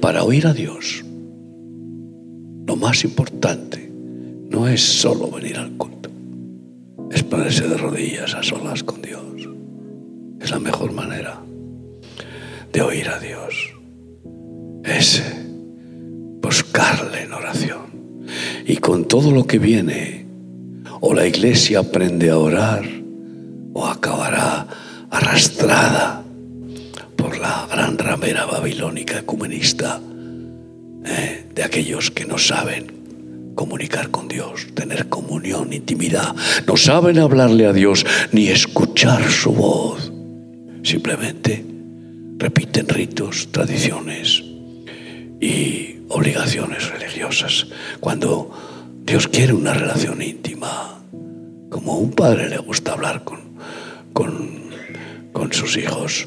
para oír a Dios, lo más importante no es solo venir al culto, es ponerse de rodillas a solas con Dios. Es la mejor manera de oír a Dios. Es buscarle en oración. Y con todo lo que viene, o la iglesia aprende a orar, o acabará arrastrada ramera babilónica ecumenista eh, de aquellos que no saben comunicar con Dios, tener comunión, intimidad, no saben hablarle a Dios ni escuchar su voz. Simplemente repiten ritos, tradiciones y obligaciones religiosas. Cuando Dios quiere una relación íntima, como un padre le gusta hablar con, con, con sus hijos,